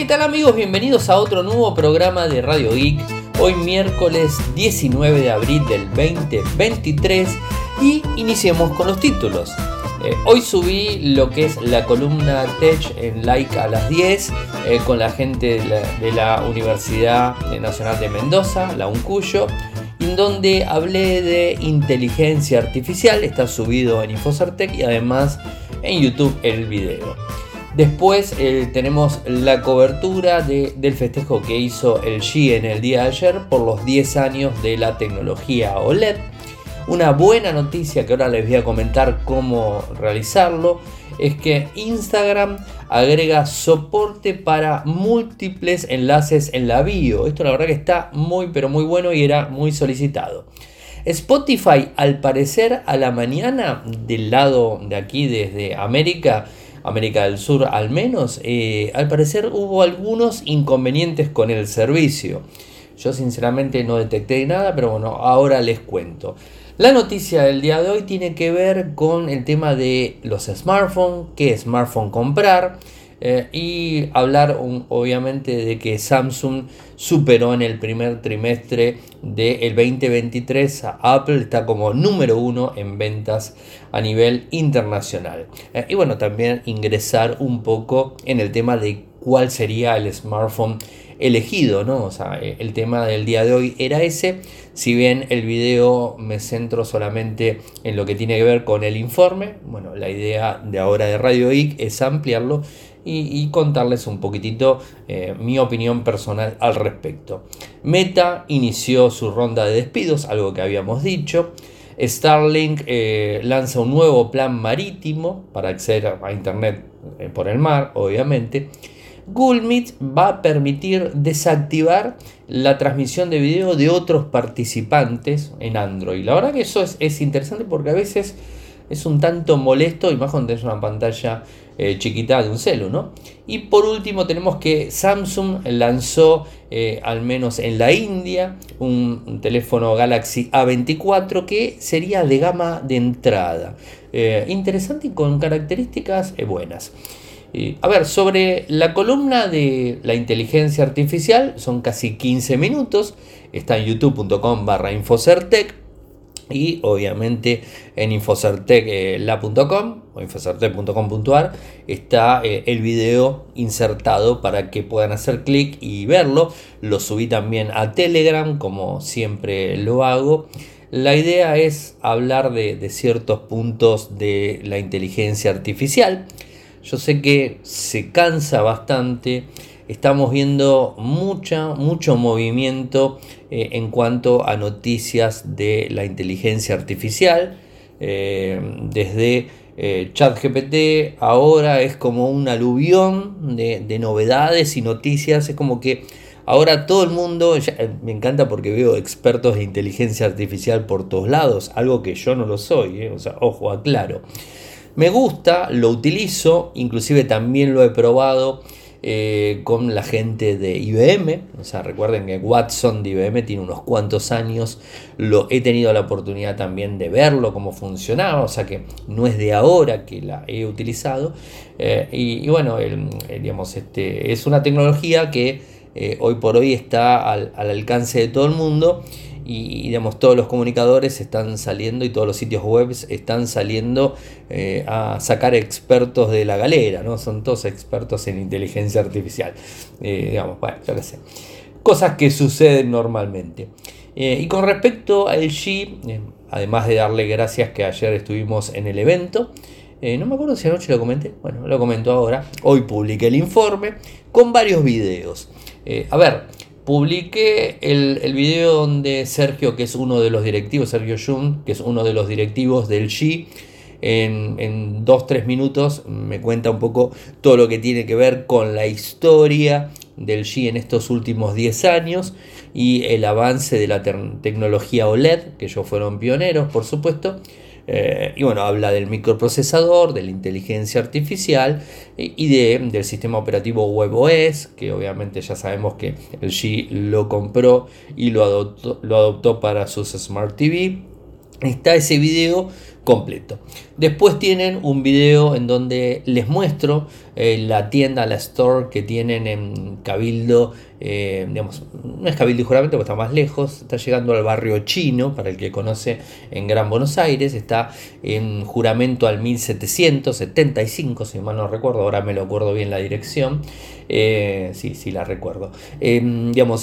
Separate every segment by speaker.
Speaker 1: ¿Qué tal amigos? Bienvenidos a otro nuevo programa de Radio Geek. Hoy miércoles 19 de abril del 2023 y iniciemos con los títulos. Eh, hoy subí lo que es la columna Tech en Like a las 10 eh, con la gente de la, Universidad Nacional de Mendoza, la UNCUYO, en donde hablé de inteligencia artificial. Está subido en Infocertec y además en YouTube el video. Después eh, tenemos la cobertura del festejo que hizo el G en el día de ayer por los 10 años de la tecnología OLED. Una buena noticia que ahora les voy a comentar cómo realizarlo es que Instagram agrega soporte para múltiples enlaces en la bio. Esto la verdad que está muy pero muy bueno y era muy solicitado. Spotify al parecer a la mañana del lado de aquí desde América América del Sur al menos, eh, al parecer hubo algunos inconvenientes con el servicio. Yo sinceramente no detecté nada, pero bueno, ahora les cuento. La noticia del día de hoy tiene que ver con el tema de los smartphones, qué smartphone comprar eh, y hablar obviamente de que Samsung superó en el primer trimestre del 2023 a Apple, está como número uno en ventas a nivel internacional. Eh, y bueno, también ingresar un poco en el tema de cuál sería el smartphone elegido, ¿no? O sea, eh, el tema del día de hoy era ese. Si bien el video me centro solamente en lo que tiene que ver con el informe, bueno, la idea de ahora de Radio Geek es ampliarlo y, contarles un poquitito eh, mi opinión personal al respecto. Meta inició su ronda de despidos, algo que habíamos dicho. Starlink eh, lanza un nuevo plan marítimo para acceder a Internet por el mar, obviamente. Google va a permitir desactivar la transmisión de video de otros participantes en Android. La verdad que eso es, interesante porque a veces es un tanto molesto y más cuando tenés una pantalla eh, chiquita de un celu, ¿no? Y por último tenemos que Samsung lanzó, eh, al menos en la India, un, teléfono Galaxy A24 que sería de gama de entrada. Eh, interesante y con características buenas a ver, sobre la columna de la inteligencia artificial, son casi 15 minutos, está en youtube.com barra infocertec y obviamente en infocertecla.com o infocertec.com.ar está eh, el video insertado para que puedan hacer clic y verlo. Lo subí también a Telegram como siempre lo hago. La idea es hablar de ciertos puntos de la inteligencia artificial. Yo sé que se cansa bastante. Estamos viendo mucha, mucho movimiento eh, en cuanto a noticias de la inteligencia artificial. Eh, desde eh, ChatGPT ahora es como un aluvión de, novedades y noticias. Es como que ahora todo el mundo, me encanta porque veo expertos de inteligencia artificial por todos lados, algo que yo no lo soy, o sea, ojo, aclaro. Me gusta, lo utilizo, inclusive también lo he probado eh, con la gente de IBM. O sea, recuerden que Watson de IBM tiene unos cuantos años. Lo he tenido la oportunidad también de verlo, cómo funcionaba. O sea que no es de ahora que la he utilizado. Eh, y, bueno, digamos, este, es una tecnología que eh, hoy por hoy está al alcance de todo el mundo y, digamos, todos los comunicadores están saliendo y todos los sitios web están saliendo eh, a sacar expertos de la galera, ¿no? Son todos expertos en inteligencia artificial. Eh, digamos, bueno, yo qué sé. Cosas que suceden normalmente. Eh, y con respecto al G, además de darle gracias que ayer estuvimos en el evento, no me acuerdo si anoche lo comenté, bueno, lo comento ahora. Hoy publiqué el informe con varios videos. a ver, publiqué el, el, video donde Sergio, que es uno de los directivos, Sergio Jung, que es uno de los directivos del G, en, en dos, tres minutos me cuenta un poco todo lo que tiene que ver con la historia del G en estos últimos 10 años y el avance de la tecnología OLED, que ellos fueron pioneros, por supuesto, eh, y bueno, habla del microprocesador, de la inteligencia artificial y de, del sistema operativo WebOS, que obviamente ya sabemos que el G lo compró y lo adoptó, lo adoptó para sus Smart TV. Está ese video completo. Después tienen un video en donde les muestro eh, la tienda, la store que tienen en Cabildo, eh, digamos, no es Cabildo y Juramento porque está más lejos, está llegando al barrio chino, para el que conoce en Gran Buenos Aires, está en Juramento al 1775, si mal no recuerdo, ahora me lo acuerdo bien la dirección, eh, sí, sí la recuerdo, em, digamos,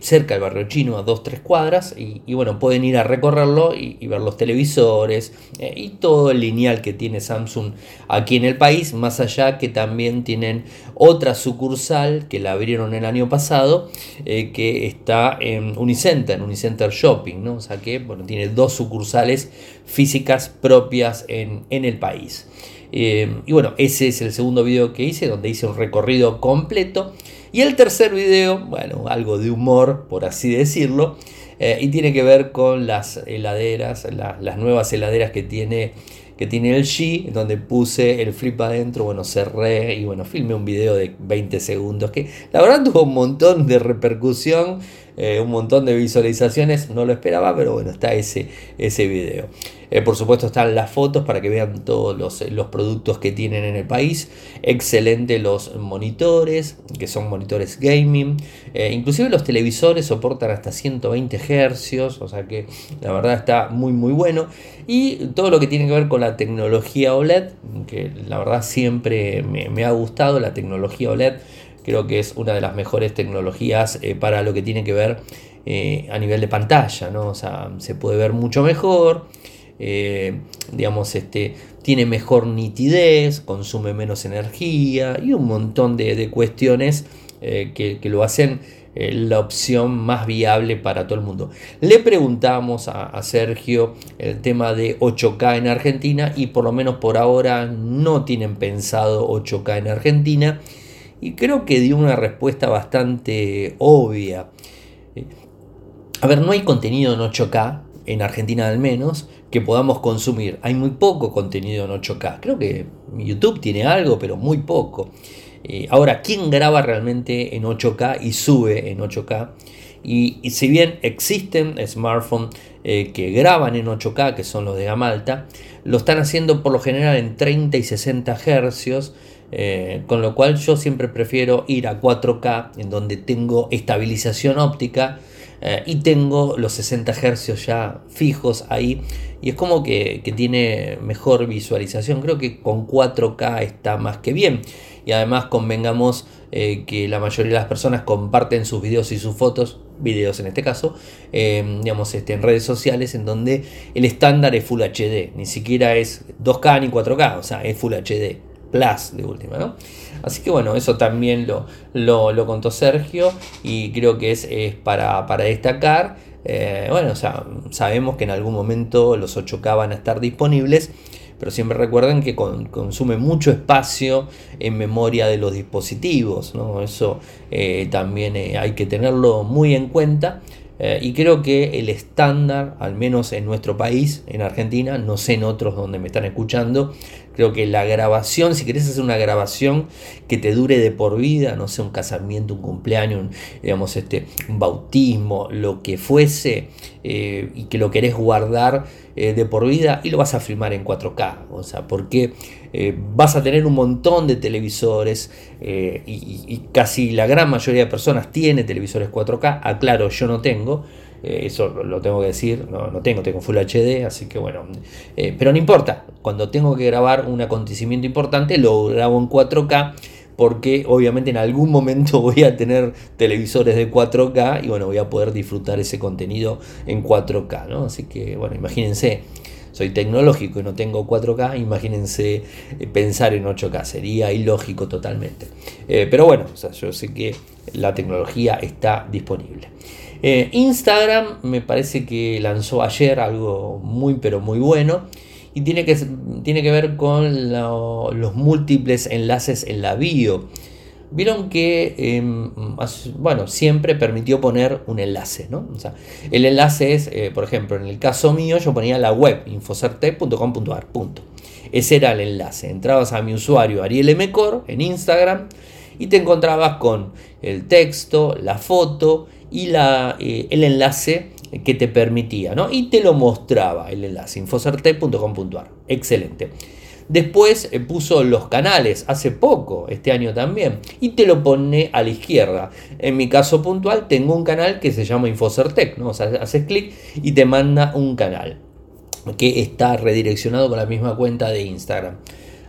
Speaker 1: cerca del barrio chino, a 2-3 cuadras, y, bueno, pueden ir a recorrerlo y, ver los televisores y todo el lineal que tiene Samsung aquí en el país, más allá que también tienen otra sucursal que la abrieron el año pasado, eh, que está en Unicenter, en Unicenter Shopping, ¿no? o sea que bueno, tiene dos sucursales físicas propias en, el país. Eh, y bueno, ese es el segundo video que hice, donde hice un recorrido completo. Y el tercer video, bueno, algo de humor, por así decirlo, eh, y tiene que ver con las heladeras, las nuevas heladeras que tiene que tiene el G, donde puse el flip adentro, bueno, cerré y bueno, filmé un video de 20 segundos que la verdad tuvo un montón de repercusión, eh, un montón de visualizaciones, no lo esperaba, pero bueno, está ese, ese video. Eh, por supuesto están las fotos para que vean todos los, los, productos que tienen en el país. Excelente los monitores, que son monitores gaming. Eh, inclusive los televisores soportan hasta 120 Hz, o sea que la verdad está muy muy bueno. Y todo lo que tiene que ver con la tecnología OLED, que la verdad siempre me, ha gustado la tecnología OLED. Creo que es una de las mejores tecnologías eh, para lo que tiene que ver a nivel de pantalla, ¿no? O sea, se puede ver mucho mejor. Eh, digamos, este, tiene mejor nitidez, consume menos energía y un montón de, cuestiones eh, que, lo hacen eh, la opción más viable para todo el mundo. Le preguntamos a, Sergio el tema de 8K en Argentina y por lo menos por ahora no tienen pensado 8K en Argentina y creo que dio una respuesta bastante obvia. A ver, no hay contenido en 8K, en Argentina al menos, que podamos consumir. Hay muy poco contenido en 8K. Creo que YouTube tiene algo, pero muy poco. Eh, ahora, ¿quién graba realmente en 8K y sube en 8K? Y, si bien existen smartphones eh, que graban en 8K, que son los de gama alta, lo están haciendo por lo general en 30 y 60 Hz. Eh, con lo cual yo siempre prefiero ir a 4K en donde tengo estabilización óptica eh, y tengo los 60 Hz ya fijos ahí y es como que, tiene mejor visualización. Creo que con 4K está más que bien y además convengamos eh, que la mayoría de las personas comparten sus videos y sus fotos, videos en este caso, eh, digamos, este, en redes sociales en donde el estándar es Full HD, ni siquiera es 2K ni 4K, o sea, es Full HD. Plus de última, ¿no? Así que bueno, eso también lo, lo, contó Sergio y creo que es, para, destacar. Eh, bueno, o sea, sabemos que en algún momento los 8K van a estar disponibles, pero siempre recuerden que consume mucho espacio en memoria de los dispositivos, ¿no? Eso eh, también eh, hay que tenerlo muy en cuenta. y creo que el estándar, al menos en nuestro país, en Argentina, no sé en otros donde me están escuchando, Creo que la grabación, si querés hacer una grabación que te dure de por vida, no sé, un casamiento, un cumpleaños, digamos, este, un bautismo, lo que fuese, eh, y que lo querés guardar eh, de por vida, y lo vas a filmar en 4K. O sea, porque eh, vas a tener un montón de televisores, y, y casi la gran mayoría de personas tiene televisores 4K. Aclaro, yo no tengo. Eh, eso lo tengo que decir, no, no, tengo, tengo Full HD, así que bueno, eh, pero no importa, cuando tengo que grabar un acontecimiento importante lo grabo en 4K porque obviamente en algún momento voy a tener televisores de 4K y bueno, voy a poder disfrutar ese contenido en 4K, ¿no? Así que bueno, imagínense, soy tecnológico y no tengo 4K, imagínense eh, pensar en 8K, sería ilógico totalmente. pero bueno, yo sé que la tecnología está disponible. Eh, Instagram me parece que lanzó ayer algo muy pero muy bueno y tiene que, tiene que ver con los múltiples enlaces en la bio. Vieron que, em, bueno, siempre permitió poner un enlace, ¿no? el enlace es, eh, por ejemplo, en el caso mío yo ponía la web infocerte.com.ar, punto. Ese era el enlace. Entrabas a mi usuario Ariel Mcor en Instagram y te encontrabas con el texto, la foto y la, eh, el enlace que te permitía, ¿no? Y te lo mostraba el enlace, infocertec.com.ar. Excelente. Después eh, puso los canales hace poco, este año también, y te lo pone a la izquierda. En mi caso puntual tengo un canal que se llama Infocertec, ¿no? Haces clic y te manda un canal que está redireccionado con la misma cuenta de Instagram.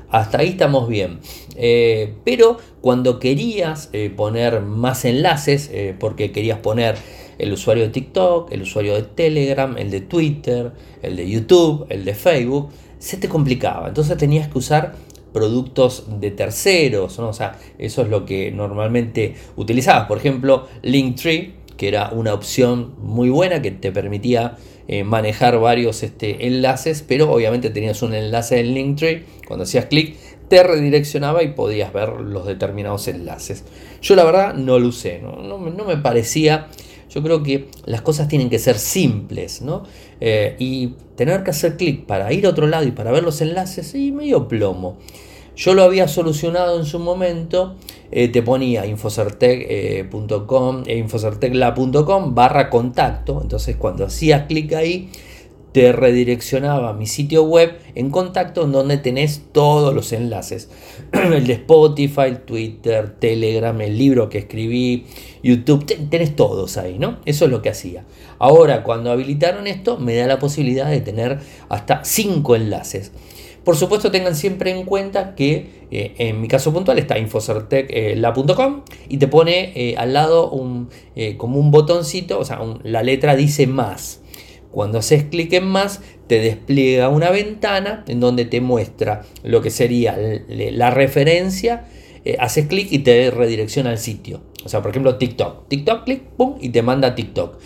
Speaker 1: Hasta ahí estamos bien. Eh, pero cuando querías eh, poner más enlaces, porque querías poner el usuario de TikTok, el usuario de Telegram, el de Twitter, el de YouTube, el de Facebook, se te complicaba. Entonces tenías que usar productos de terceros, o sea, eso es lo que normalmente utilizabas. Por ejemplo, Linktree, que era una opción muy buena que te permitía eh, manejar varios este, enlaces, pero obviamente tenías un enlace en Linktree, cuando hacías clic te redireccionaba y podías ver los determinados enlaces. Yo la verdad no lo usé, no, no, me parecía yo creo que las cosas tienen que ser simples, ¿no? Eh, y tener que hacer clic para ir a otro lado y para ver los enlaces, y medio plomo. Yo lo había solucionado en su momento, eh, te ponía infocertec.com, eh, infocertecla.com barra contacto, entonces cuando hacías clic ahí, te redireccionaba a mi sitio web en contacto donde tenés todos los enlaces. el de Spotify, Twitter, Telegram, el libro que escribí, YouTube, tenés todos ahí, ¿no? Eso es lo que hacía. Ahora, cuando habilitaron esto, me da la posibilidad de tener hasta 5 enlaces. Por supuesto, tengan siempre en cuenta que eh, en mi caso puntual está infocertec.com eh, y te pone eh, al lado un, como un botoncito, o sea, la letra dice más. Cuando haces clic en más, te despliega una ventana en donde te muestra lo que sería la referencia. Eh, haces clic y te redirecciona al sitio. O sea, por ejemplo, TikTok. TikTok, clic, pum, y te manda TikTok.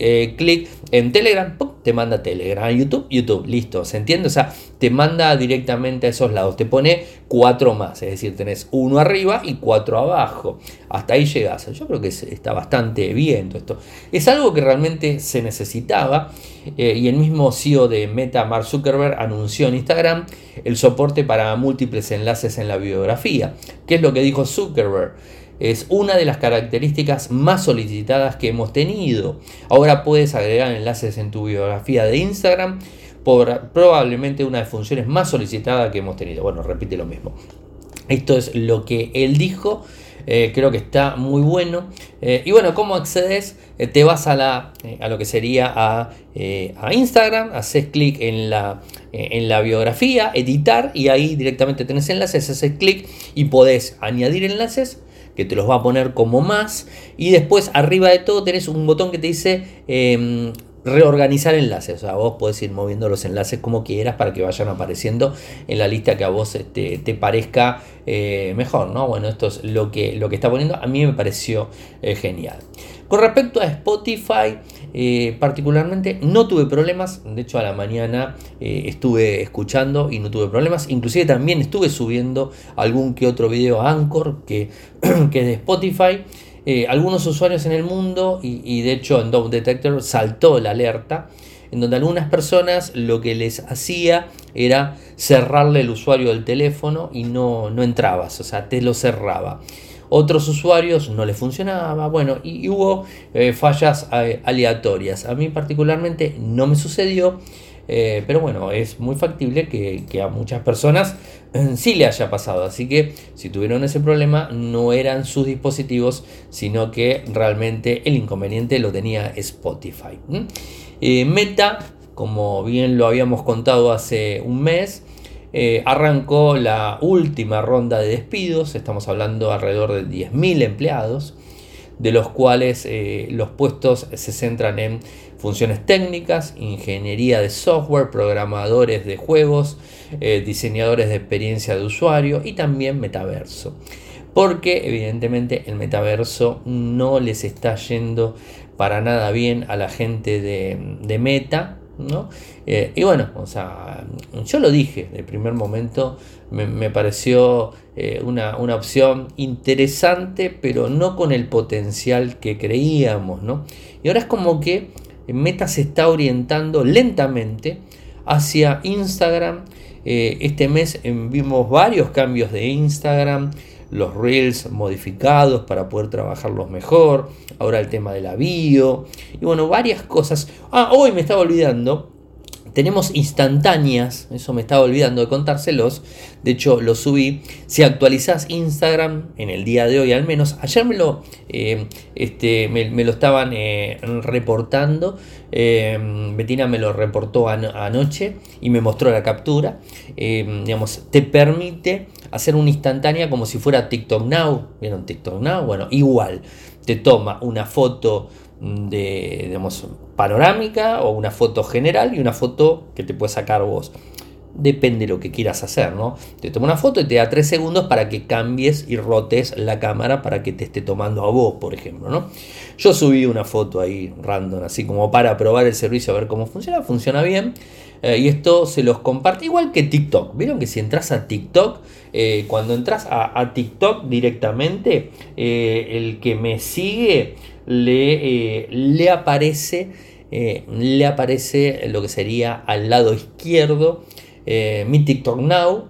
Speaker 1: Eh, clic en Telegram, te manda a Telegram, YouTube, YouTube, listo, ¿se entiende? O sea, te manda directamente a esos lados, te pone cuatro más, es decir, tenés uno arriba y cuatro abajo, hasta ahí llegas. Yo creo que está bastante bien todo esto. Es algo que realmente se necesitaba eh, y el mismo CEO de Meta, Mark Zuckerberg, anunció en Instagram el soporte para múltiples enlaces en la biografía. ¿Qué es lo que dijo Zuckerberg? Es una de las características más solicitadas que hemos tenido. Ahora puedes agregar enlaces en tu biografía de Instagram, por probablemente una de las funciones más solicitadas que hemos tenido. Bueno, repite lo mismo. Esto es lo que él dijo. Eh, creo que está muy bueno. Eh, y bueno, ¿cómo accedes? Eh, te vas a, la, a lo que sería a, a Instagram, haces clic en la, en la biografía, editar y ahí directamente tenés enlaces, haces clic y podés añadir enlaces que te los va a poner como más. Y después arriba de todo tenés un botón que te dice em, reorganizar enlaces. O sea, vos podés ir moviendo los enlaces como quieras para que vayan apareciendo en la lista que a vos este, te parezca eh, mejor. ¿no? Bueno, esto es lo que, lo que está poniendo. A mí me pareció eh, genial. Con respecto a Spotify, eh, particularmente no tuve problemas, de hecho a la mañana eh, estuve escuchando y no tuve problemas, inclusive también estuve subiendo algún que otro video a Anchor que, que es de Spotify. Eh, algunos usuarios en el mundo y, de hecho en Dove Detector saltó la alerta en donde algunas personas lo que les hacía era cerrarle el usuario del teléfono y no, no entrabas, o sea, te lo cerraba otros usuarios no les funcionaba, bueno, y, hubo eh, fallas eh, aleatorias. A mí particularmente no me sucedió, eh, pero bueno, es muy factible que, a muchas personas sí le haya pasado. Así que si tuvieron ese problema, no eran sus dispositivos, sino que realmente el inconveniente lo tenía Spotify. Meta, como bien lo habíamos contado hace un mes, eh, arrancó la última ronda de despidos, estamos hablando alrededor de 10.000 empleados, de los cuales eh, los puestos se centran en funciones técnicas, ingeniería de software, programadores de juegos, eh, diseñadores de experiencia de usuario y también metaverso. Porque evidentemente el metaverso no les está yendo para nada bien a la gente de Meta, eh, y bueno, o sea, yo lo dije de primer momento, me, pareció eh, una, opción interesante, pero no con el potencial que creíamos, ¿no? Y ahora es como que Meta se está orientando lentamente hacia Instagram. Eh, este mes vimos varios cambios de Instagram, los reels modificados para poder trabajarlos mejor, ahora el tema de la bio, y bueno, varias cosas. Ah, hoy me estaba olvidando, tenemos instantáneas, eso me estaba olvidando de contárselos, de hecho lo subí. Si actualizás Instagram en el día de hoy al menos, ayer me lo, eh, este, me, lo estaban eh, reportando, eh, Betina me lo reportó anoche y me mostró la captura. digamos, te permite hacer una instantánea como si fuera TikTok Now. ¿Vieron TikTok Now? Bueno, igual, te toma una foto de, digamos, panorámica o una foto general y una foto que te puedes sacar vos. Depende de lo que quieras hacer, ¿no? Te toma una foto y te da 3 segundos para que cambies y rotes la cámara para que te esté tomando a vos, por ejemplo, ¿no? Yo subí una foto ahí random, así como para probar el servicio a ver cómo funciona. Funciona bien. Eh, y esto se los comparte igual que TikTok. Vieron que si entras a TikTok, eh, cuando entras a, TikTok directamente, eh, el que me sigue le, le aparece le aparece lo que sería al lado izquierdo mi TikTok Now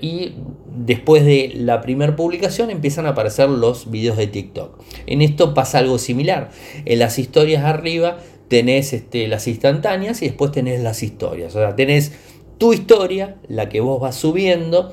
Speaker 1: y después de la primera publicación empiezan a aparecer los videos de TikTok. En esto pasa algo similar. En las historias arriba tenés este, las instantáneas y después tenés las historias. O sea, tenés tu historia, la que vos vas subiendo,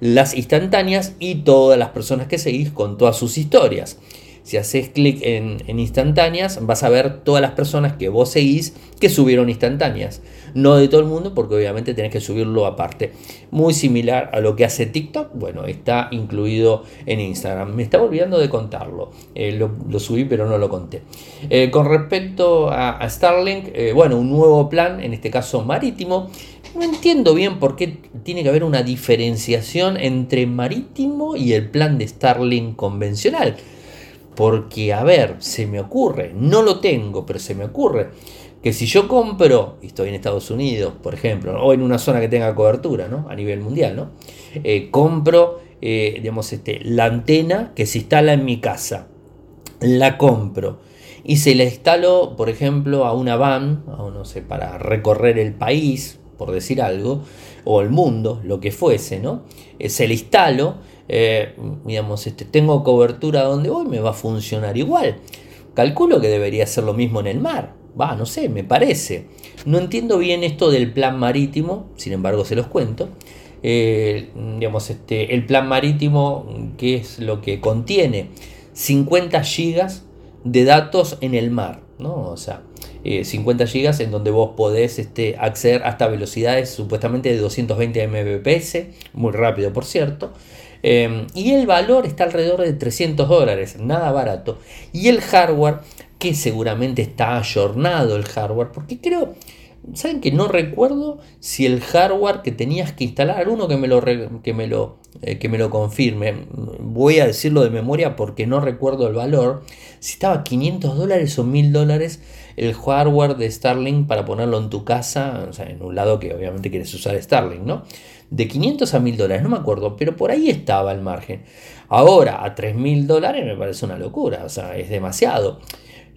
Speaker 1: las instantáneas y todas las personas que seguís con todas sus historias. Si haces clic en, instantáneas, vas a ver todas las personas que vos seguís que subieron instantáneas. No de todo el mundo, porque obviamente tenés que subirlo aparte. Muy similar a lo que hace TikTok, bueno, está incluido en Instagram. Me estaba olvidando de contarlo. Eh, lo, subí, pero no lo conté. Eh, con respecto a, Starlink, eh, bueno, un nuevo plan, en este caso marítimo. No entiendo bien por qué tiene que haber una diferenciación entre marítimo y el plan de Starlink convencional. Porque, a ver, se me ocurre, no lo tengo, pero se me ocurre que si yo compro, y estoy en Estados Unidos, por ejemplo, o en una zona que tenga cobertura, ¿no? A nivel mundial, ¿no? Eh, compro, eh, digamos, este, la antena que se instala en mi casa. La compro. Y se la instalo, por ejemplo, a una van, no sé, para recorrer el país, por decir algo, o el mundo, lo que fuese, ¿no? Eh, se la instalo digamos, este, tengo cobertura donde voy, me va a funcionar igual. Calculo que debería ser lo mismo en el mar. Va, no sé, me parece. No entiendo bien esto del plan marítimo, sin embargo se los cuento. Eh, digamos, este, el plan marítimo, que es lo que contiene 50 gigas de datos en el mar, ¿no? O sea, 50 eh, gigas en donde vos podés este, acceder hasta velocidades supuestamente de 220 mbps, muy rápido por cierto. Em, y el valor está alrededor de 300 dólares, nada barato. Y el hardware, que seguramente está ayornado el hardware, porque creo, ¿saben que no recuerdo si el hardware que tenías que instalar, uno que me lo, que me lo, eh, que me lo confirme, voy a decirlo de memoria porque no recuerdo el valor, si estaba 500 dólares o 1000 dólares el hardware de Starlink para ponerlo en tu casa, o sea, en un lado que obviamente quieres usar Starlink, ¿no? de 500 a 1000 dólares, no me acuerdo, pero por ahí estaba el margen. Ahora a 3000 dólares me parece una locura, o sea, es demasiado.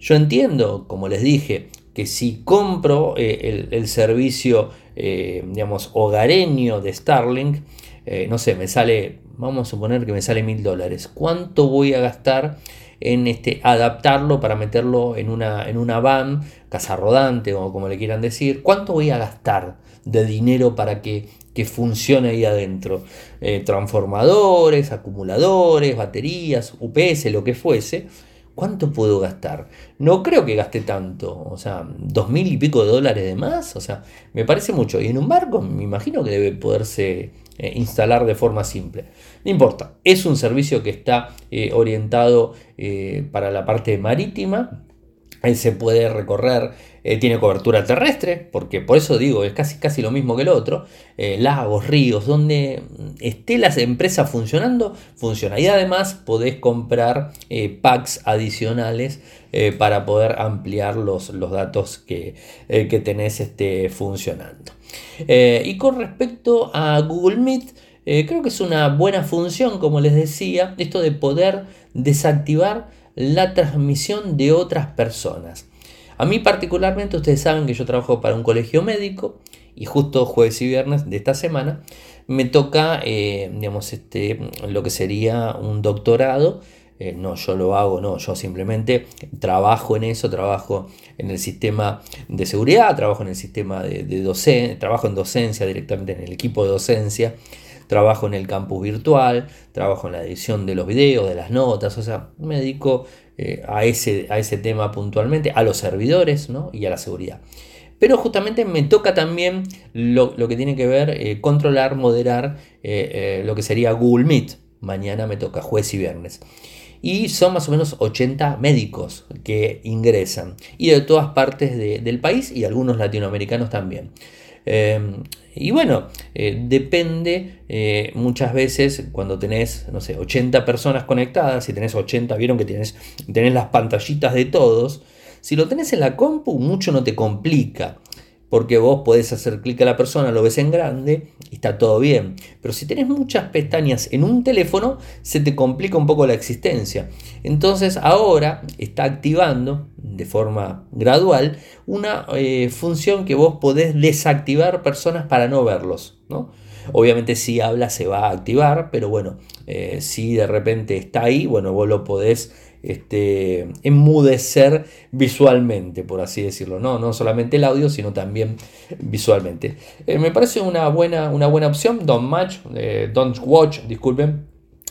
Speaker 1: Yo entiendo, como les dije, que si compro eh, el, servicio, eh, digamos, hogareño de Starlink, eh, no sé, me sale, vamos a suponer que me sale 1000 dólares. ¿Cuánto voy a gastar en este, adaptarlo para meterlo en una, en una van, casa rodante o como le quieran decir? ¿Cuánto voy a gastar de dinero para que que funcione ahí adentro. Transformadores, acumuladores, baterías, UPS, lo que fuese. ¿Cuánto puedo gastar? No creo que gaste tanto. O sea, dos mil y pico de dólares de más. O sea, me parece mucho. Y en un barco me imagino que debe poderse eh, instalar de forma simple. No importa. Es un servicio que está eh, orientado para la parte marítima se puede recorrer, eh, tiene cobertura terrestre, porque por eso digo, es casi, casi lo mismo que el otro. Eh, lagos, ríos, donde esté la empresa funcionando, funciona. Y además podés comprar eh, packs adicionales para poder ampliar los, los datos que, que tenés este, funcionando. y con respecto a Google Meet, creo que es una buena función, como les decía, esto de poder desactivar la transmisión de otras personas. A mí particularmente, ustedes saben que yo trabajo para un colegio médico y justo jueves y viernes de esta semana me toca, eh, digamos, este, lo que sería un doctorado. Eh, no, yo lo hago, no, yo simplemente trabajo en eso, trabajo en el sistema de seguridad, trabajo en el sistema de, de docencia, trabajo en docencia directamente en el equipo de docencia, trabajo en el campus virtual, trabajo en la edición de los videos, de las notas, o sea, me dedico eh, a, ese, a ese tema puntualmente, a los servidores y a la seguridad. Pero justamente me toca también lo, que tiene que ver, eh, controlar, moderar eh, lo que sería Google Meet. Mañana me toca, jueves y viernes. Y son más o menos 80 médicos que ingresan. Y de todas partes del país y algunos latinoamericanos también. Em, y bueno, eh, depende eh, muchas veces cuando tenés, no sé, 80 personas conectadas, si tenés 80, vieron que tenés, tenés las pantallitas de todos, si lo tenés en la compu mucho no te complica porque vos podés hacer clic a la persona, lo ves en grande está todo bien. Pero si tenés muchas pestañas en un teléfono, se te complica un poco la existencia. Entonces ahora está activando de forma gradual una eh, función que vos podés desactivar personas para no verlos. ¿no? Obviamente si habla se va a activar, pero bueno, eh, si de repente está ahí, bueno, vos lo podés este, enmudecer visualmente, por así decirlo. No, no solamente el audio, sino también visualmente. Eh, me parece una buena, una buena opción. Don't Match, eh, Don't Watch, disculpen,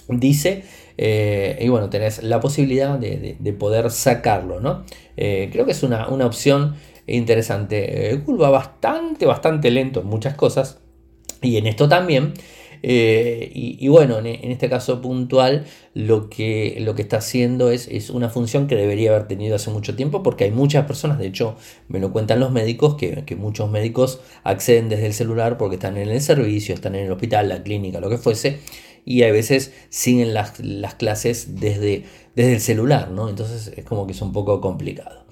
Speaker 1: dice. Eh, y bueno, tenés la posibilidad de, poder sacarlo, ¿no? creo que es una, una opción interesante. Google va bastante, bastante lento en muchas cosas. Y en esto también. Eh, y, bueno, en, este caso puntual, lo que, lo que está haciendo es, es, una función que debería haber tenido hace mucho tiempo, porque hay muchas personas, de hecho, me lo cuentan los médicos, que, muchos médicos acceden desde el celular porque están en el servicio, están en el hospital, la clínica, lo que fuese, y a veces siguen las, clases desde, desde el celular, ¿no? Entonces es como que es un poco complicado.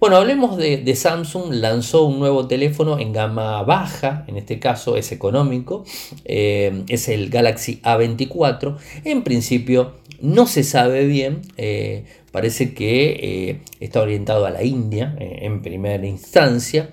Speaker 1: Bueno, hablemos de, Samsung. Lanzó un nuevo teléfono en gama baja, en este caso es económico, eh, es el Galaxy A24. En principio no se sabe bien, eh, parece que eh, está orientado a la India en primera instancia,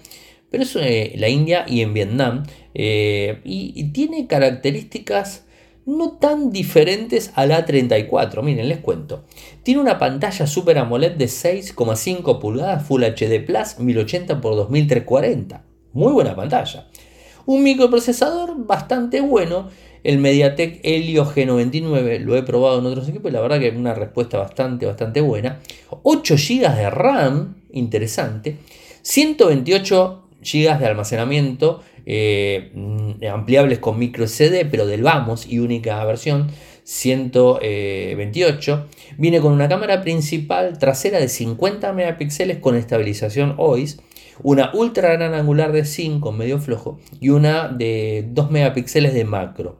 Speaker 1: pero es la India y en Vietnam, y tiene características no tan diferentes a la 34. Miren, les cuento. Tiene una pantalla Super AMOLED de 6,5 pulgadas Full HD Plus 1080 x 2340. Muy buena pantalla. Un microprocesador bastante bueno. El MediaTek Helio G99 lo he probado en otros equipos y la verdad que es una respuesta bastante, bastante buena. 8 GB de RAM, interesante. 128 GB de almacenamiento eh, mm, ampliables con micro SD, pero del vamos y única versión 128. Viene con una cámara principal trasera de 50 megapíxeles con estabilización OIS, una ultra gran angular de 5 medio flojo y una de 2 megapíxeles de macro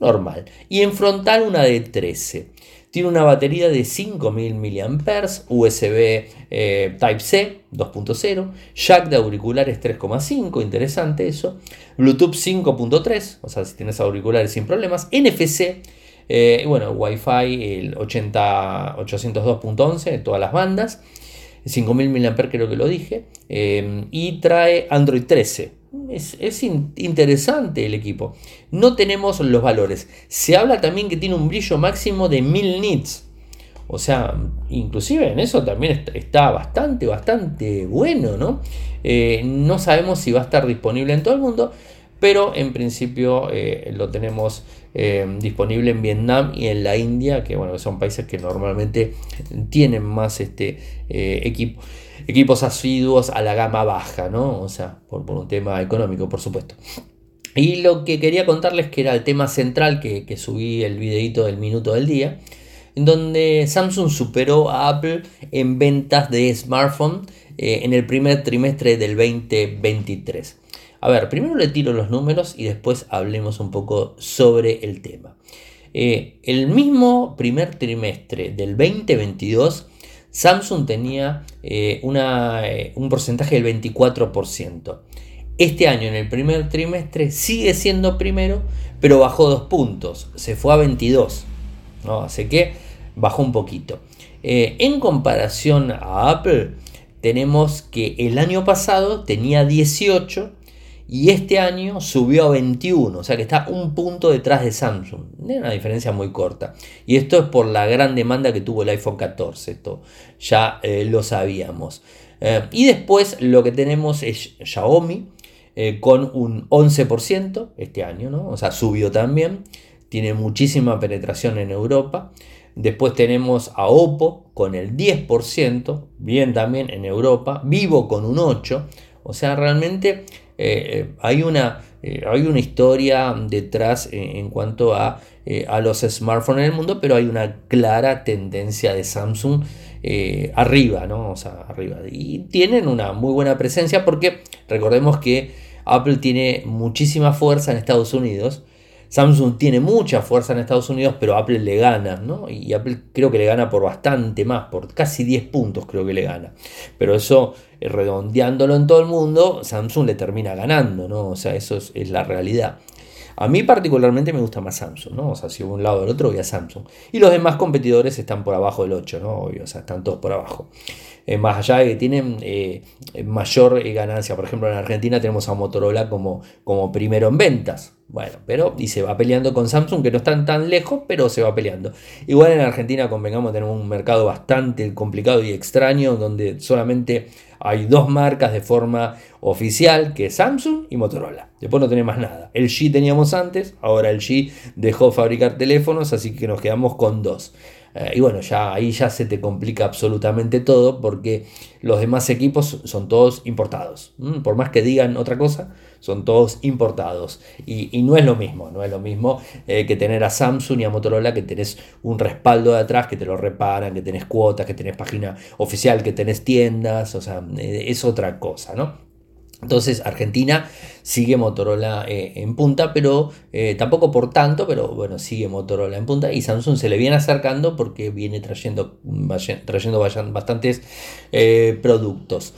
Speaker 1: normal y en frontal una de 13. Tiene una batería de 5000 mAh, USB eh, Type-C 2.0, jack de auriculares 3.5, interesante eso, Bluetooth 5.3, o sea, si tienes auriculares sin problemas, NFC, eh, bueno, Wi-Fi el 80, 802.11, todas las bandas, 5000 mAh creo que lo dije, eh, y trae Android 13 es, interesante el equipo. No tenemos los valores. Se habla también que tiene un brillo máximo de 1000 nits. O sea, inclusive en eso también está bastante, bastante bueno, ¿no? Eh, no sabemos si va a estar disponible en todo el mundo, pero en principio eh, lo tenemos eh, disponible en Vietnam y en la India, que bueno, son países que normalmente tienen más este equipo equipos asiduos a la gama baja, ¿no? O sea, por, un tema económico, por supuesto. Y lo que quería contarles que era el tema central que, subí el videito del minuto del día, en donde Samsung superó a Apple en ventas de smartphone eh, en el primer trimestre del 2023. A ver, primero le tiro los números y después hablemos un poco sobre el tema. Eh, el mismo primer trimestre del 2022 Samsung tenía eh, eh, un porcentaje del 24%. Este año, en el primer trimestre, sigue siendo primero, pero bajó dos puntos, se fue a 22. ¿no? Así que bajó un poquito. Eh, en comparación a Apple, tenemos que el año pasado tenía 18 y este año subió a 21, o sea que está un punto detrás de Samsung. Una diferencia muy corta. Y esto es por la gran demanda que tuvo el iPhone 14, esto ya eh, lo sabíamos. Eh, y después lo que tenemos es Xiaomi eh, con un 11% este año, ¿no? o sea, subió también. Tiene muchísima penetración en Europa. Después tenemos a Oppo con el 10%, bien también en Europa. Vivo con un 8%. O sea, realmente eh, hay, una, eh, hay una historia detrás en, cuanto a, eh, a, los smartphones en el mundo, pero hay una clara tendencia de Samsung arriba, ¿no? O sea, arriba. Y tienen una muy buena presencia porque recordemos que Apple tiene muchísima fuerza en Estados Unidos. Samsung tiene mucha fuerza en Estados Unidos, pero Apple le gana, ¿no? Y Apple creo que le gana por bastante más, por casi 10 puntos creo que le gana. Pero eso eh, redondeándolo en todo el mundo, Samsung le termina ganando, ¿no? O sea, eso es, la realidad. A mí particularmente me gusta más Samsung, ¿no? O sea, si un lado del otro voy a Samsung. Y los demás competidores están por abajo del 8, ¿no? Obvio, o sea, están todos por abajo. Eh, más allá de que tienen eh, mayor ganancia. Por ejemplo, en Argentina tenemos a Motorola como, como primero en ventas. Bueno, pero y se va peleando con Samsung, que no están tan lejos, pero se va peleando. Igual en Argentina, convengamos, tenemos un mercado bastante complicado y extraño, donde solamente hay dos marcas de forma oficial, que es Samsung y Motorola. Después no tenemos nada. El G teníamos antes, ahora el G dejó fabricar teléfonos, así que nos quedamos con dos. Eh, y bueno, ya ahí ya se te complica absolutamente todo porque los demás equipos son todos importados. Por más que digan otra cosa, son todos importados. Y, no es lo mismo, no es lo mismo eh, que tener a Samsung y a Motorola que tenés un respaldo de atrás, que te lo reparan, que tenés cuotas, que tenés página oficial, que tenés tiendas, o sea, eh, es otra cosa, ¿no? Entonces Argentina sigue Motorola eh, en punta, pero eh, tampoco por tanto, pero bueno, sigue Motorola en punta y Samsung se le viene acercando porque viene trayendo, trayendo bastantes eh, productos.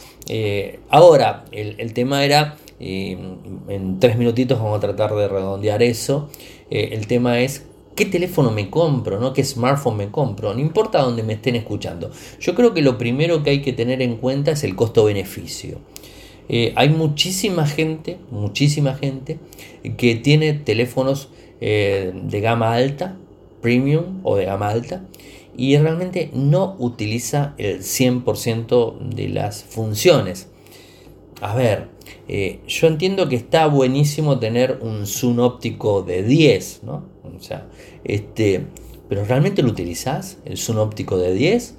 Speaker 1: ahora, el, tema era, en tres minutitos vamos a tratar de redondear eso, el tema es qué teléfono me compro, ¿no? qué smartphone me compro, no importa dónde me estén escuchando. Yo creo que lo primero que hay que tener en cuenta es el costo-beneficio. Eh, hay muchísima gente, muchísima gente que tiene teléfonos eh, de gama alta, premium o de gama alta, y realmente no utiliza el 100% de las funciones. A ver, eh, yo entiendo que está buenísimo tener un zoom óptico de 10, ¿no? O sea, este, pero ¿realmente lo utilizas, el zoom óptico de 10?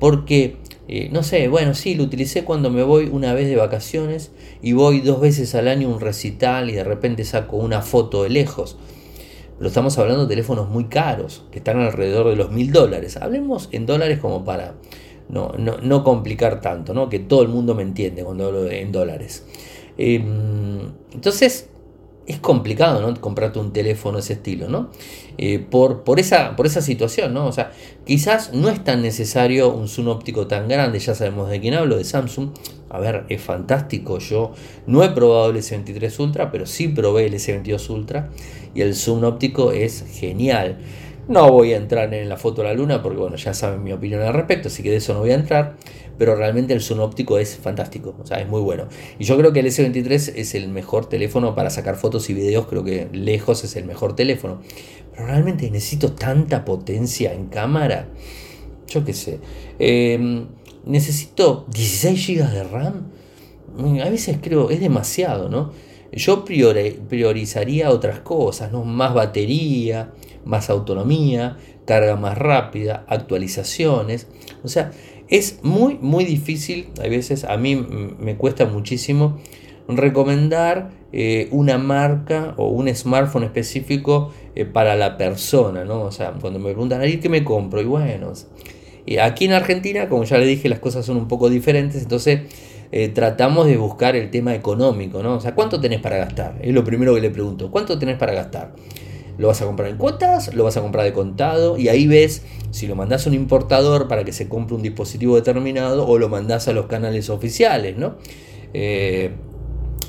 Speaker 1: porque eh, no sé, bueno, sí, lo utilicé cuando me voy una vez de vacaciones y voy dos veces al año a un recital y de repente saco una foto de lejos. Pero estamos hablando de teléfonos muy caros, que están alrededor de los mil dólares. Hablemos en dólares como para no, no, complicar tanto, ¿no? que todo el mundo me entiende cuando hablo en dólares. Em, entonces, es complicado, ¿no? Comprarte un teléfono de ese estilo, ¿no? Eh, por, por, esa, por esa situación, ¿no? O sea, quizás no es tan necesario un zoom óptico tan grande, ya sabemos de quién hablo, de Samsung. A ver, es fantástico. Yo no he probado el S23 Ultra, pero sí probé el S22 Ultra y el zoom óptico es genial. No voy a entrar en la foto de la luna porque, bueno, ya saben mi opinión al respecto, así que de eso no voy a entrar pero realmente el zoom óptico es fantástico, o sea, es muy bueno. Y yo creo que el S23 es el mejor teléfono para sacar fotos y videos, creo que lejos es el mejor teléfono. Pero realmente necesito tanta potencia en cámara, yo qué sé. Em, necesito 16 GB de RAM. A veces creo, es demasiado, ¿no? Yo priorizaría otras cosas, ¿no? Más batería, más autonomía, carga más rápida, actualizaciones. O sea, es muy, muy difícil, a veces a mí me cuesta muchísimo recomendar eh, una marca o un smartphone específico eh, para la persona, ¿no? O sea, cuando me preguntan, ¿y qué me compro? Y bueno, aquí en Argentina, como ya le dije, las cosas son un poco diferentes, entonces eh, tratamos de buscar el tema económico, ¿no? O sea, ¿cuánto tenés para gastar? Es lo primero que le pregunto, ¿cuánto tenés para gastar? ¿Lo vas a comprar en cuotas? ¿Lo vas a comprar de contado? Y ahí ves si lo mandás a un importador para que se compre un dispositivo determinado o lo mandás a los canales oficiales, ¿no? Eh,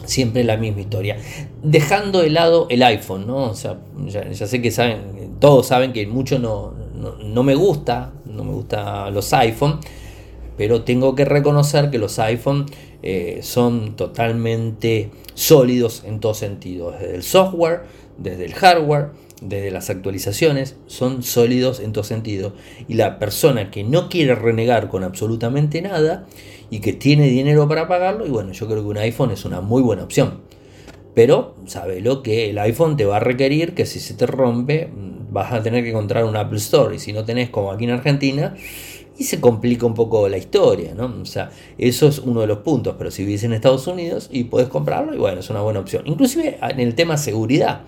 Speaker 1: siempre la misma historia. Dejando de lado el iPhone, ¿no? Ya, sé que saben, todos saben que mucho no, no, me gusta, no me gusta los iPhone. pero tengo que reconocer que los iPhone eh, son totalmente sólidos en todo sentido, desde el software, desde el hardware, desde las actualizaciones, son sólidos en todo sentido. Y la persona que no quiere renegar con absolutamente nada y que tiene dinero para pagarlo, y bueno, yo creo que un iPhone es una muy buena opción. Pero lo que el iPhone te va a requerir que si se te rompe vas a tener que encontrar un Apple Store y si no tenés como aquí en Argentina y se complica un poco la historia, ¿no? O sea, eso es uno de los puntos, pero si vivís en Estados Unidos y podés comprarlo, y bueno, es una buena opción. Inclusive en el tema seguridad,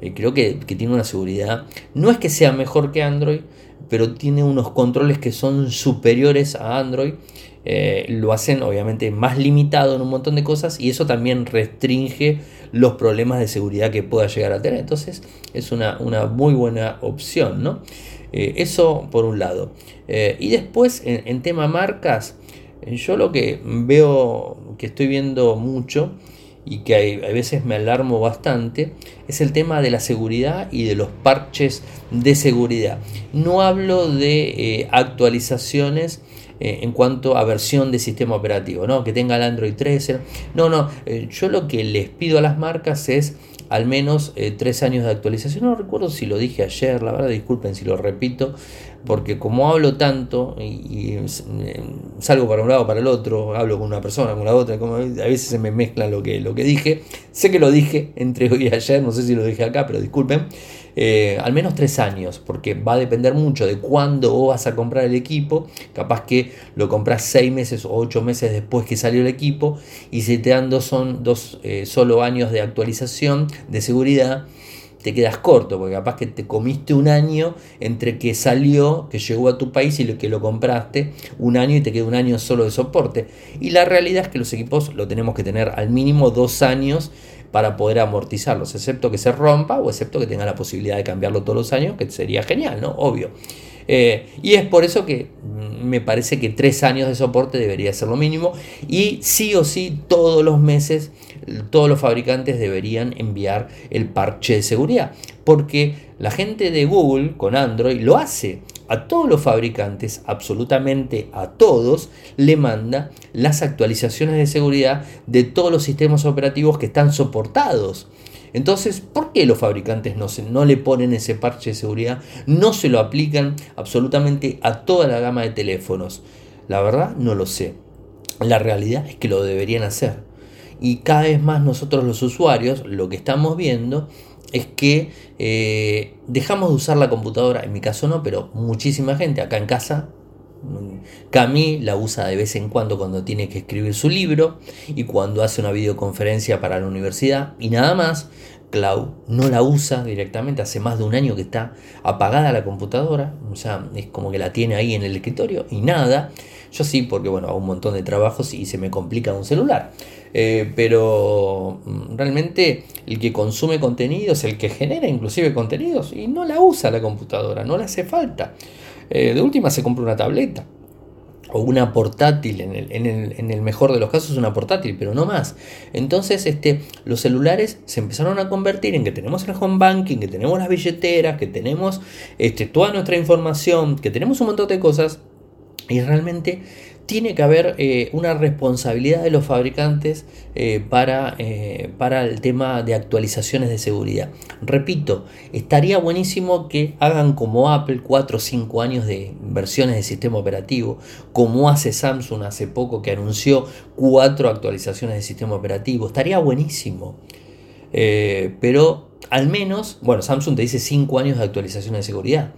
Speaker 1: eh, creo que, tiene una seguridad, no es que sea mejor que Android, pero tiene unos controles que son superiores a Android. Eh, lo hacen obviamente más limitado en un montón de cosas y eso también restringe los problemas de seguridad que pueda llegar a tener. Entonces es una, una muy buena opción, ¿no? Eh, eso por un lado. Eh, y después, en, tema marcas, yo lo que veo, que estoy viendo mucho y que hay, a veces me alarmo bastante, es el tema de la seguridad y de los parches de seguridad. No hablo de actualizaciones en cuanto a versión de sistema operativo, ¿no? que tenga el Android 13. No, no, yo lo que les pido a las marcas es al menos eh, tres años de actualización. No recuerdo si lo dije ayer, la verdad, disculpen si lo repito, porque como hablo tanto y, eh, salgo para un lado para el otro, hablo con una persona, con la otra, como a veces se me mezcla lo que, lo que dije. Sé que lo dije entre hoy y ayer, no sé si lo dije acá, pero disculpen. Eh, al menos tres años, porque va a depender mucho de cuándo vas a comprar el equipo. Capaz que lo compras seis meses o ocho meses después que salió el equipo, y si te dan dos, son dos eh, solo años de actualización de seguridad, te quedas corto, porque capaz que te comiste un año entre que salió, que llegó a tu país y lo que lo compraste, un año y te queda un año solo de soporte. Y la realidad es que los equipos lo tenemos que tener al mínimo dos años para poder amortizarlos, excepto que se rompa o excepto que tenga la posibilidad de cambiarlo todos los años, que sería genial, ¿no? Obvio. Eh, y es por eso que mm, me parece que tres años de soporte debería ser lo mínimo y sí o sí todos los meses todos los fabricantes deberían enviar el parche de seguridad porque la gente de Google con Android lo hace a todos los fabricantes, absolutamente a todos, le manda las actualizaciones de seguridad de todos los sistemas operativos que están soportados. Entonces, ¿por qué los fabricantes no, se, no le ponen ese parche de seguridad? No se lo aplican absolutamente a toda la gama de teléfonos. La verdad, no lo sé. La realidad es que lo deberían hacer. Y cada vez más nosotros los usuarios lo que estamos viendo es que eh, dejamos de usar la computadora, en mi caso no, pero muchísima gente acá en casa. Cami la usa de vez en cuando cuando tiene que escribir su libro y cuando hace una videoconferencia para la universidad y nada más. Clau no la usa directamente, hace más de un año que está apagada la computadora, o sea, es como que la tiene ahí en el escritorio y nada. Yo sí, porque bueno, hago un montón de trabajos y se me complica un celular. Eh, pero mm, realmente el que consume contenidos, el que genera inclusive contenidos, y no la usa la computadora, no le hace falta. Eh, de última se compra una tableta o una portátil, en el, en, el, mejor de los casos una portátil, pero no más. Entonces este, los celulares se empezaron a convertir en que tenemos el home banking, que tenemos las billeteras, que tenemos este, toda nuestra información, que tenemos un montón de cosas y realmente tiene que haber eh, una responsabilidad de los fabricantes eh, para, eh, para el tema de actualizaciones de seguridad. Repito, estaría buenísimo que hagan como Apple 4 o 5 años de versiones de sistema operativo, como hace Samsung hace poco que anunció 4 actualizaciones de sistema operativo. Estaría buenísimo. pero al menos, bueno, Samsung te dice 5 años de actualizaciones de seguridad.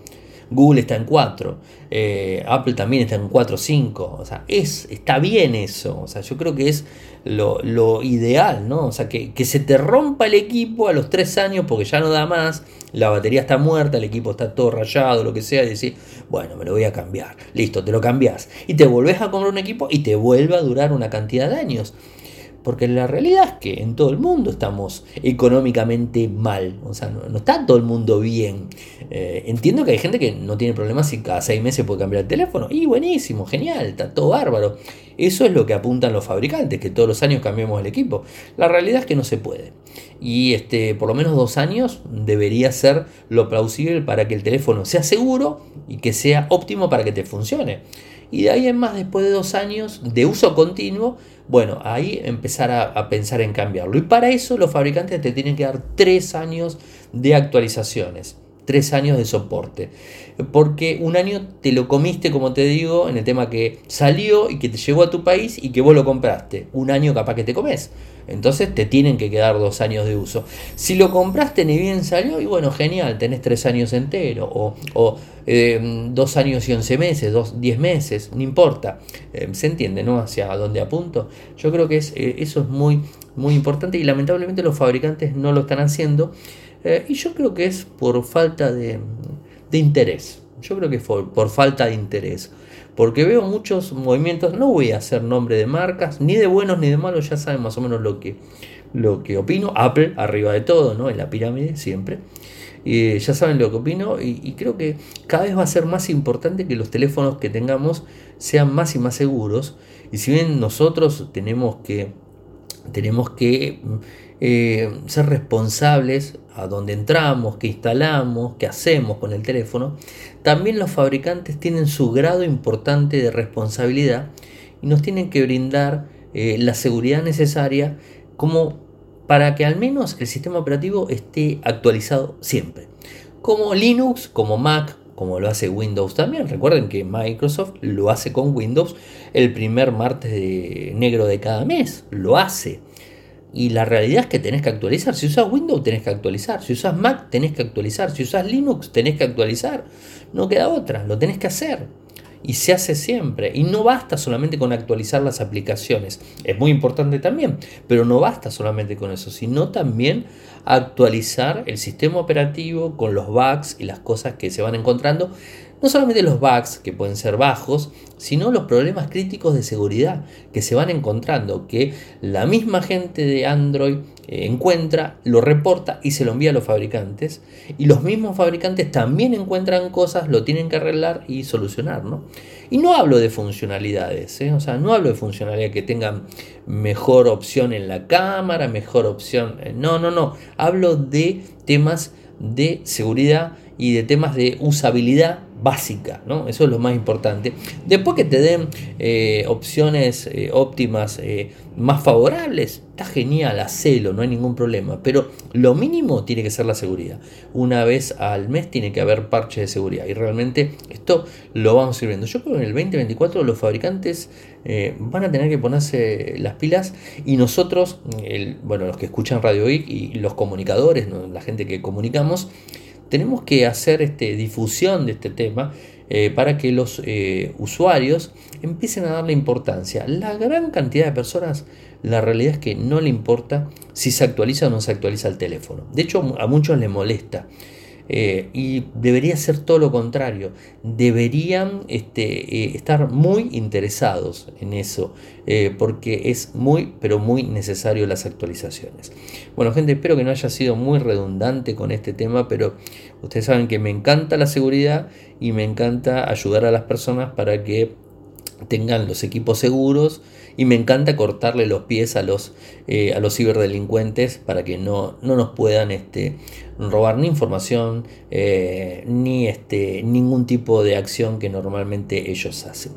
Speaker 1: Google está en 4, eh, Apple también está en 4 o 5, o sea, es, está bien eso, o sea, yo creo que es lo, ideal, ¿no? O sea, que, se te rompa el equipo a los 3 años porque ya no da más, la batería está muerta, el equipo está todo rayado, lo que sea, y decís, bueno, me lo voy a cambiar, listo, te lo cambias, y te volvés a comprar un equipo y te vuelve a durar una cantidad de años. Porque la realidad es que en todo el mundo estamos económicamente mal, o sea, no, está todo el mundo bien. Eh, entiendo que hay gente que no tiene problemas si cada seis meses puede cambiar el teléfono. Y buenísimo, genial, está todo bárbaro. Eso es lo que apuntan los fabricantes, que todos los años cambiemos el equipo. La realidad es que no se puede. Y este, por lo menos dos años debería ser lo plausible para que el teléfono sea seguro y que sea óptimo para que te funcione. Y de ahí en más, después de dos años de uso continuo, bueno, ahí empezar a, pensar en cambiarlo. Y para eso los fabricantes te tienen que dar tres años de actualizaciones tres años de soporte. Porque un año te lo comiste, como te digo, en el tema que salió y que te llegó a tu país y que vos lo compraste. Un año capaz que te comes. Entonces te tienen que quedar dos años de uso. Si lo compraste ni bien salió, y bueno, genial, tenés tres años enteros, o, eh, dos años y once meses, dos, diez meses, no importa. Eh, se entiende, ¿no? Hacia dónde apunto. Yo creo que es, eh, eso es muy, muy importante y lamentablemente los fabricantes no lo están haciendo. y yo creo que es por falta de, de interés. Yo creo que fue por falta de interés porque veo muchos movimientos, no voy a hacer nombre de marcas, ni de buenos ni de malos, ya saben más o menos lo que, lo que opino. Apple, arriba de todo, ¿no? En la pirámide siempre. y ya saben lo que opino y, creo que cada vez va a ser más importante que los teléfonos que tengamos sean más y más seguros. Y si bien nosotros tenemos que, tenemos que eh, ser responsables a dónde entramos, qué instalamos, qué hacemos con el teléfono, también los fabricantes tienen su grado importante de responsabilidad y nos tienen que brindar eh, la seguridad necesaria como para que al menos el sistema operativo esté actualizado siempre. Como Linux, como Mac, como lo hace Windows también. Recuerden que Microsoft lo hace con Windows el primer martes de negro de cada mes. Lo hace. Y la realidad es que tenés que actualizar. Si usas Windows, tenés que actualizar. Si usas Mac, tenés que actualizar. Si usas Linux, tenés que actualizar. No queda otra, lo tenés que hacer. Y se hace siempre. Y no basta solamente con actualizar las aplicaciones. Es muy importante también. Pero no basta solamente con eso, sino también actualizar el sistema operativo con los bugs y las cosas que se van encontrando no solamente los bugs, que pueden ser bajos, sino los problemas críticos de seguridad que se van encontrando, que la misma gente de Android eh, encuentra, lo reporta y se lo envía a los fabricantes. Y los mismos fabricantes también encuentran cosas, lo tienen que arreglar y solucionar. ¿no? Y no hablo de funcionalidades, ¿eh? o sea, no hablo de funcionalidad que tengan mejor opción en la cámara, mejor opción. Eh, no, no, no. Hablo de temas de seguridad y de temas de usabilidad básica, ¿no? Eso es lo más importante. Después que te den eh, opciones eh, óptimas eh, más favorables, está genial, hacelo, no hay ningún problema. Pero lo mínimo tiene que ser la seguridad. Una vez al mes tiene que haber parches de seguridad. Y realmente esto lo vamos a ir viendo. Yo creo que en el 2024 los fabricantes van a tener que ponerse las pilas y nosotros, bueno, los que escuchan Radio Geek y los comunicadores, la gente que comunicamos, tenemos que hacer este, difusión de este tema eh, para que los eh, usuarios empiecen a darle importancia. La gran cantidad de personas, la realidad es que no le importa si se actualiza o no se actualiza el teléfono. De hecho, a muchos les molesta. Eh, y debería ser todo lo contrario. Deberían este, eh, estar muy interesados en eso, eh, porque es muy, pero muy necesario las actualizaciones. Bueno, gente, espero que no haya sido muy redundante con este tema, pero ustedes saben que me encanta la seguridad y me encanta ayudar a las personas para que tengan los equipos seguros y me encanta cortarle los pies a los, a los ciberdelincuentes para que no, no nos puedan este, robar ni información eh, ni este, ningún tipo de acción que normalmente ellos hacen.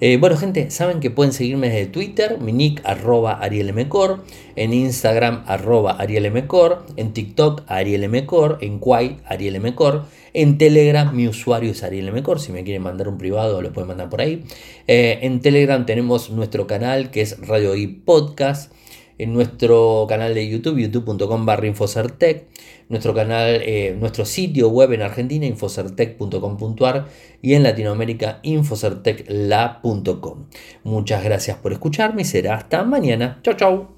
Speaker 1: Eh, bueno, gente, saben que pueden seguirme desde Twitter, mi nick arroba arielmcor, en Instagram arroba arielmcor, en TikTok arielmcor, en Quai arielmcor, en Telegram mi usuario es arielmcor, si me quieren mandar un privado lo pueden mandar por ahí. Eh, en Telegram tenemos nuestro canal que es Radio y Podcast en nuestro canal de YouTube, youtube.com barra Infocertec, nuestro canal, eh, nuestro sitio web en Argentina, infocertec.com.ar y en Latinoamérica, infocertecla.com. Muchas gracias por escucharme y será hasta mañana. Chau, chau.